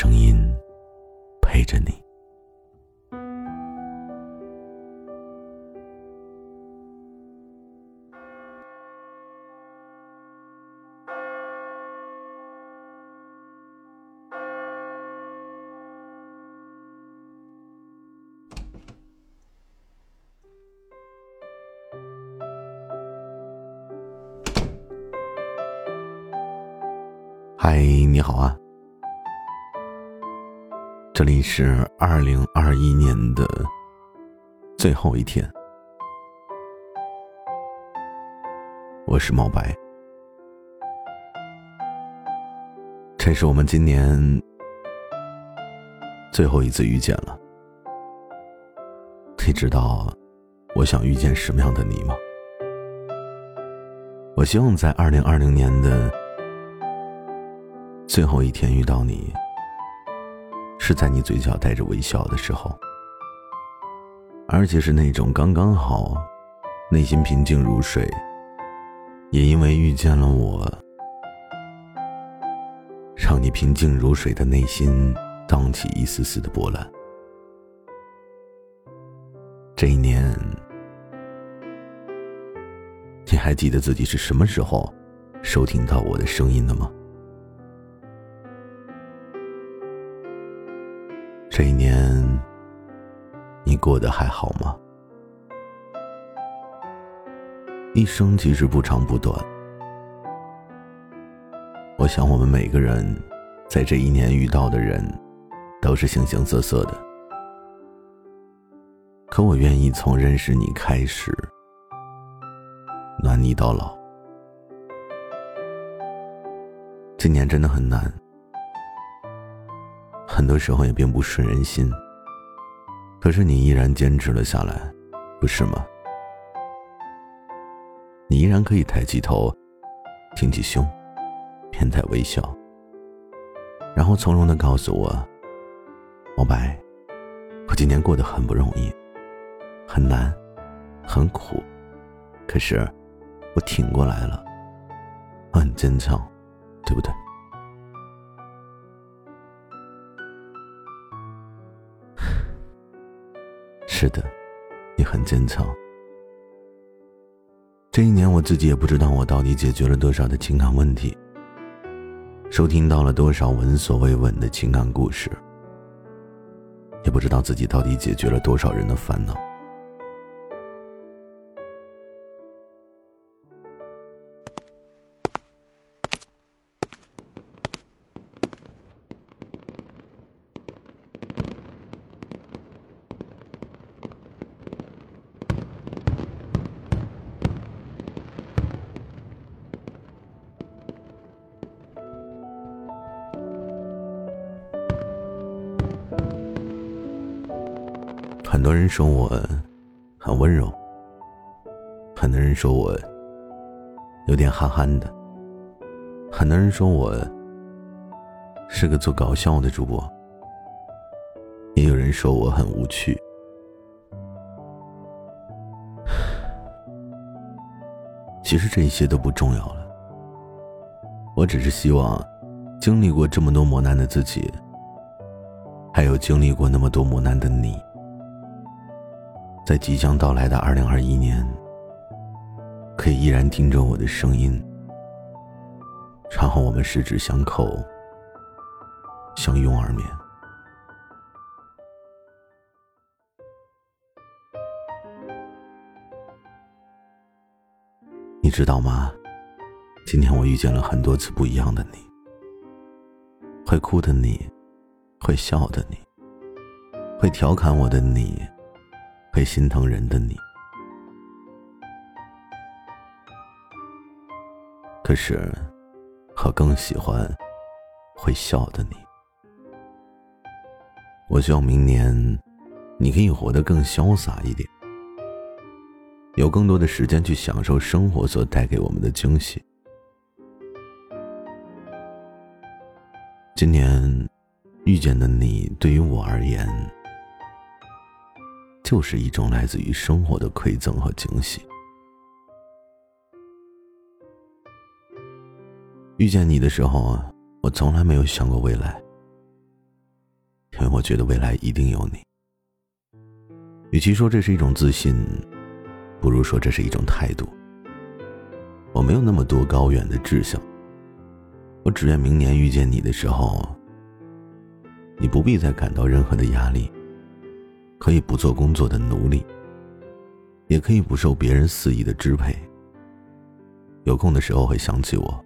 声音陪着你。嗨，你好啊！这里是二零二一年的最后一天，我是毛白，这是我们今年最后一次遇见了。你知道我想遇见什么样的你吗？我希望在二零二零年的。最后一天遇到你，是在你嘴角带着微笑的时候，而且是那种刚刚好，内心平静如水。也因为遇见了我，让你平静如水的内心荡起一丝丝的波澜。这一年，你还记得自己是什么时候收听到我的声音的吗？这一年，你过得还好吗？一生其实不长不短，我想我们每个人在这一年遇到的人，都是形形色色的。可我愿意从认识你开始，暖你到老。今年真的很难。很多时候也并不顺人心，可是你依然坚持了下来，不是吗？你依然可以抬起头，挺起胸，面带微笑，然后从容的告诉我：“毛白，我今年过得很不容易，很难，很苦，可是我挺过来了，我很坚强，对不对？”是的，你很坚强。这一年，我自己也不知道我到底解决了多少的情感问题，收听到了多少闻所未闻的情感故事，也不知道自己到底解决了多少人的烦恼。很多人说我很温柔，很多人说我有点憨憨的，很多人说我是个做搞笑的主播，也有人说我很无趣。其实这些都不重要了，我只是希望经历过这么多磨难的自己，还有经历过那么多磨难的你。在即将到来的二零二一年，可以依然听着我的声音，然后我们十指相扣，相拥而眠。你知道吗？今天我遇见了很多次不一样的你，会哭的你，会笑的你，会调侃我的你，会心疼人的你。可是，我更喜欢会笑的你。我希望明年，你可以活得更潇洒一点。有更多的时间去享受生活所带给我们的惊喜。今年遇见的你，对于我而言，就是一种来自于生活的馈赠和惊喜。遇见你的时候，我从来没有想过未来，因为我觉得未来一定有你。与其说这是一种自信。不如说这是一种态度。我没有那么多高远的志向，我只愿明年遇见你的时候，你不必再感到任何的压力，可以不做工作的奴隶，也可以不受别人肆意的支配。有空的时候会想起我，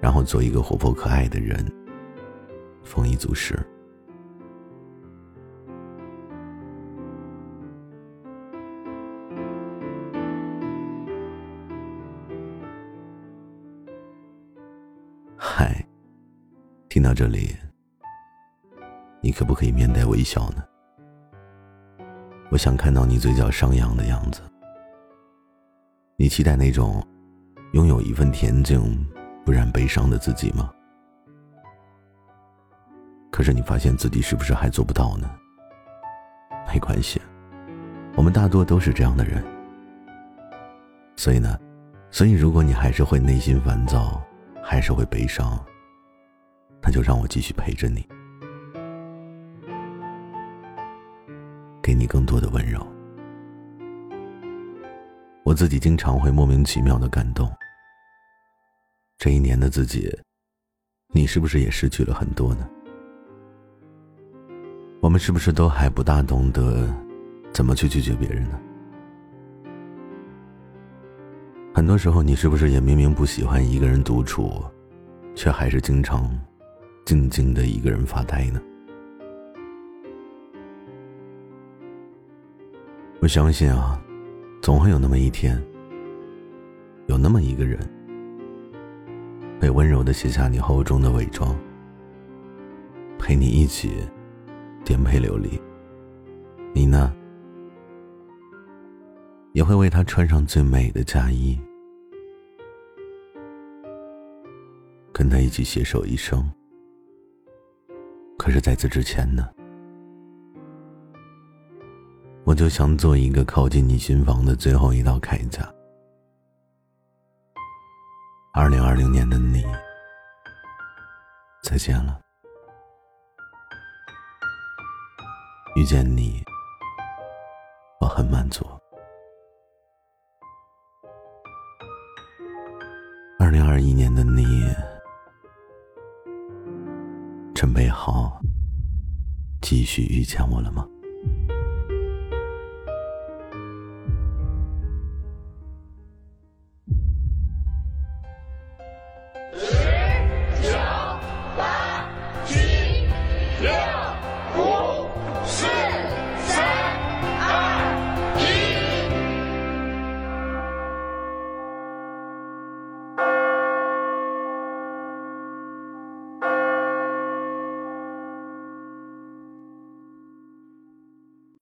然后做一个活泼可爱的人，丰衣足食。嗨，听到这里，你可不可以面带微笑呢？我想看到你嘴角上扬的样子。你期待那种拥有一份恬静、不染悲伤的自己吗？可是你发现自己是不是还做不到呢？没关系，我们大多都是这样的人。所以呢，所以如果你还是会内心烦躁，还是会悲伤，那就让我继续陪着你，你更多的温柔。我自己经常会莫名其妙的感动。这一年的自己，你是不是也失去了很多呢？我们是不是都还不大懂得怎么去拒绝别人呢？很多时候，你是不是也明明不喜欢一个人独处，却还是经常静静的一个人发呆呢？我相信啊，总会有那么一天，有那么一个人，会温柔的卸下你厚重的伪装，陪你一起颠沛流离。你呢？也会为他穿上最美的嫁衣，跟他一起携手一生。可是，在此之前呢，我就想做一个靠近你心房的最后一道铠甲。二零二零年的你，再见了。遇见你，我很满足。二零二一年的你，准备好继续遇见我了吗？